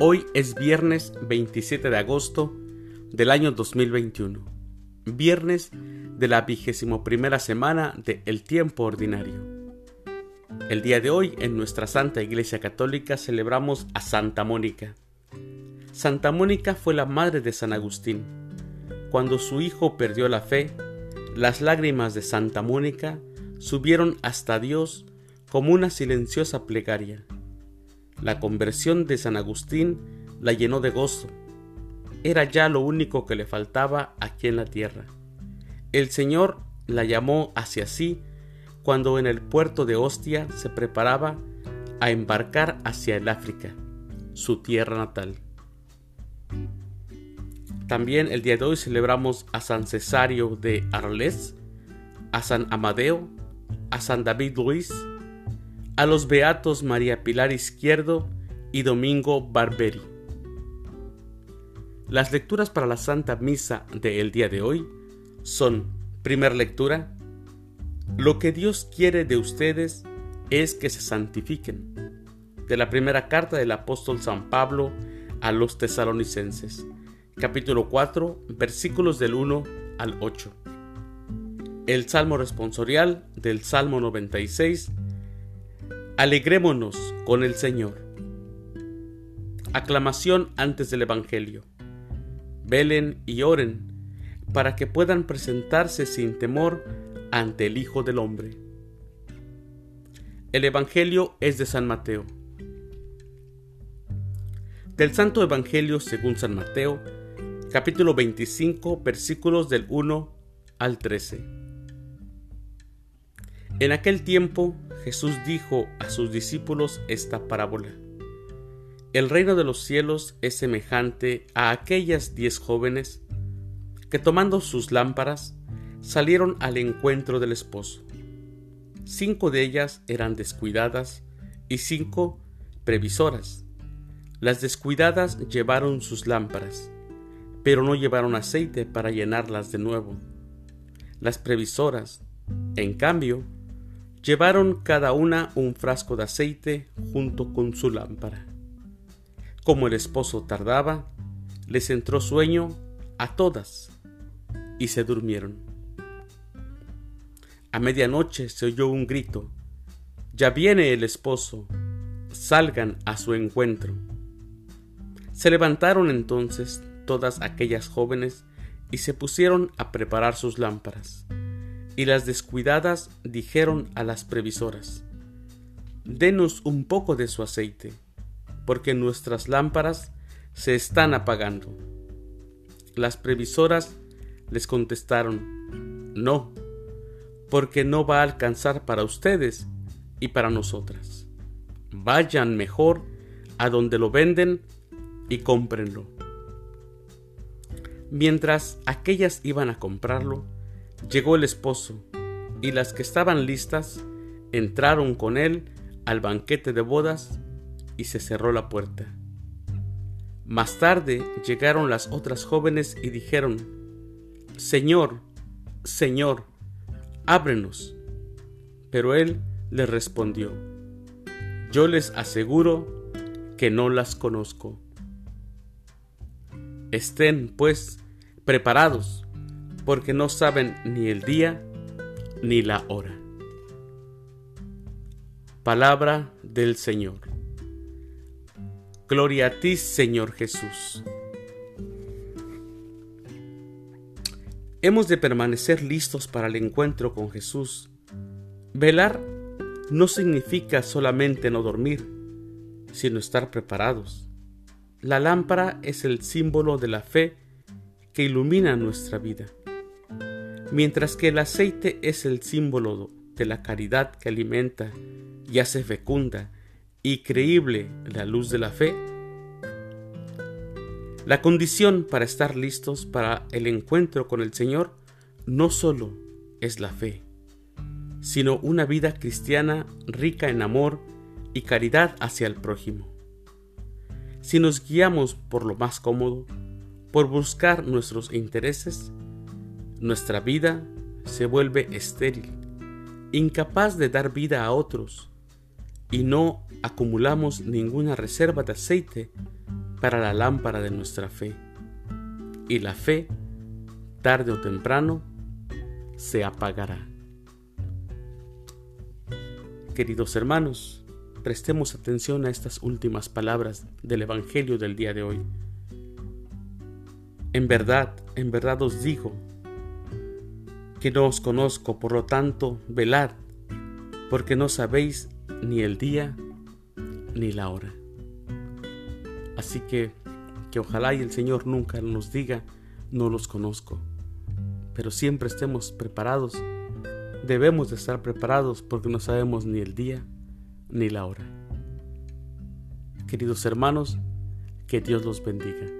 Hoy es viernes 27 de agosto del año 2021, viernes de la vigésimo primera semana de El Tiempo Ordinario. El día de hoy en nuestra Santa Iglesia Católica celebramos a Santa Mónica. Santa Mónica fue la madre de San Agustín. Cuando su hijo perdió la fe, las lágrimas de Santa Mónica subieron hasta Dios como una silenciosa plegaria. La conversión de San Agustín la llenó de gozo. Era ya lo único que le faltaba aquí en la tierra. El Señor la llamó hacia sí cuando en el puerto de Ostia se preparaba a embarcar hacia el África, su tierra natal. También el día de hoy celebramos a San Cesario de Arles, a San Amadeo, a San David Luis, a los beatos María Pilar Izquierdo y Domingo Barberi. Las lecturas para la Santa Misa del día de hoy son, primera lectura, lo que Dios quiere de ustedes es que se santifiquen. De la primera carta del apóstol San Pablo a los tesalonicenses, capítulo 4, versículos del 1 al 8. El Salmo responsorial del Salmo 96 Alegrémonos con el Señor. Aclamación antes del Evangelio. Velen y oren para que puedan presentarse sin temor ante el Hijo del Hombre. El Evangelio es de San Mateo. Del Santo Evangelio según San Mateo, capítulo 25, versículos del 1 al 13. En aquel tiempo Jesús dijo a sus discípulos esta parábola. El reino de los cielos es semejante a aquellas diez jóvenes que tomando sus lámparas salieron al encuentro del esposo. Cinco de ellas eran descuidadas y cinco previsoras. Las descuidadas llevaron sus lámparas, pero no llevaron aceite para llenarlas de nuevo. Las previsoras, en cambio, Llevaron cada una un frasco de aceite junto con su lámpara. Como el esposo tardaba, les entró sueño a todas y se durmieron. A medianoche se oyó un grito. Ya viene el esposo, salgan a su encuentro. Se levantaron entonces todas aquellas jóvenes y se pusieron a preparar sus lámparas. Y las descuidadas dijeron a las previsoras, Denos un poco de su aceite, porque nuestras lámparas se están apagando. Las previsoras les contestaron, No, porque no va a alcanzar para ustedes y para nosotras. Vayan mejor a donde lo venden y cómprenlo. Mientras aquellas iban a comprarlo, Llegó el esposo, y las que estaban listas entraron con él al banquete de bodas y se cerró la puerta. Más tarde llegaron las otras jóvenes y dijeron, Señor, Señor, ábrenos. Pero él les respondió, Yo les aseguro que no las conozco. Estén, pues, preparados porque no saben ni el día ni la hora. Palabra del Señor. Gloria a ti, Señor Jesús. Hemos de permanecer listos para el encuentro con Jesús. Velar no significa solamente no dormir, sino estar preparados. La lámpara es el símbolo de la fe que ilumina nuestra vida. Mientras que el aceite es el símbolo de la caridad que alimenta y hace fecunda y creíble la luz de la fe, la condición para estar listos para el encuentro con el Señor no solo es la fe, sino una vida cristiana rica en amor y caridad hacia el prójimo. Si nos guiamos por lo más cómodo, por buscar nuestros intereses, nuestra vida se vuelve estéril, incapaz de dar vida a otros, y no acumulamos ninguna reserva de aceite para la lámpara de nuestra fe. Y la fe, tarde o temprano, se apagará. Queridos hermanos, prestemos atención a estas últimas palabras del Evangelio del día de hoy. En verdad, en verdad os digo que no os conozco, por lo tanto, velad, porque no sabéis ni el día ni la hora. Así que, que ojalá y el Señor nunca nos diga, no los conozco, pero siempre estemos preparados. Debemos de estar preparados porque no sabemos ni el día ni la hora. Queridos hermanos, que Dios los bendiga.